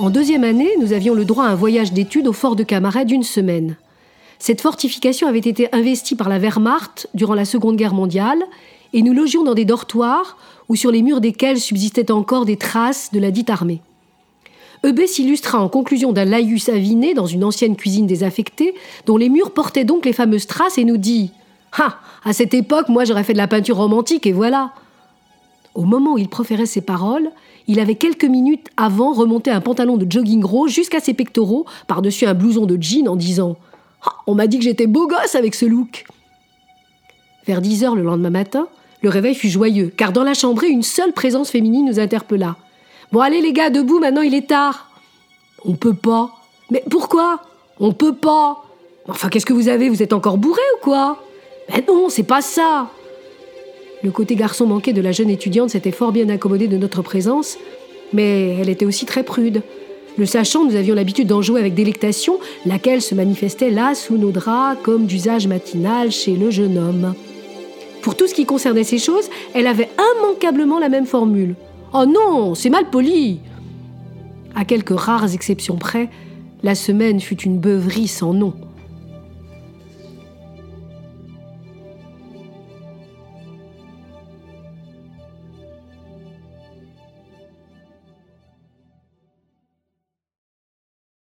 En deuxième année, nous avions le droit à un voyage d'études au fort de Camaret d'une semaine. Cette fortification avait été investie par la Wehrmacht durant la Seconde Guerre mondiale, et nous logions dans des dortoirs ou sur les murs desquels subsistaient encore des traces de la dite armée. Eubé s'illustra en conclusion d'un laïus aviné dans une ancienne cuisine désaffectée, dont les murs portaient donc les fameuses traces, et nous dit Ah À cette époque, moi j'aurais fait de la peinture romantique, et voilà Au moment où il proférait ces paroles, il avait quelques minutes avant remonté un pantalon de jogging gros jusqu'à ses pectoraux, par-dessus un blouson de jean, en disant ah, On m'a dit que j'étais beau gosse avec ce look Vers 10 heures le lendemain matin, le réveil fut joyeux, car dans la chambrée, une seule présence féminine nous interpella. Bon, allez les gars, debout, maintenant il est tard. On peut pas. Mais pourquoi On peut pas. Enfin, qu'est-ce que vous avez? Vous êtes encore bourré ou quoi Mais non, c'est pas ça. Le côté garçon manqué de la jeune étudiante s'était fort bien accommodé de notre présence, mais elle était aussi très prude. Le sachant, nous avions l'habitude d'en jouer avec délectation, laquelle se manifestait là sous nos draps comme d'usage matinal chez le jeune homme. Pour tout ce qui concernait ces choses, elle avait immanquablement la même formule. Oh non, c'est mal poli. À quelques rares exceptions près, la semaine fut une beuverie sans nom.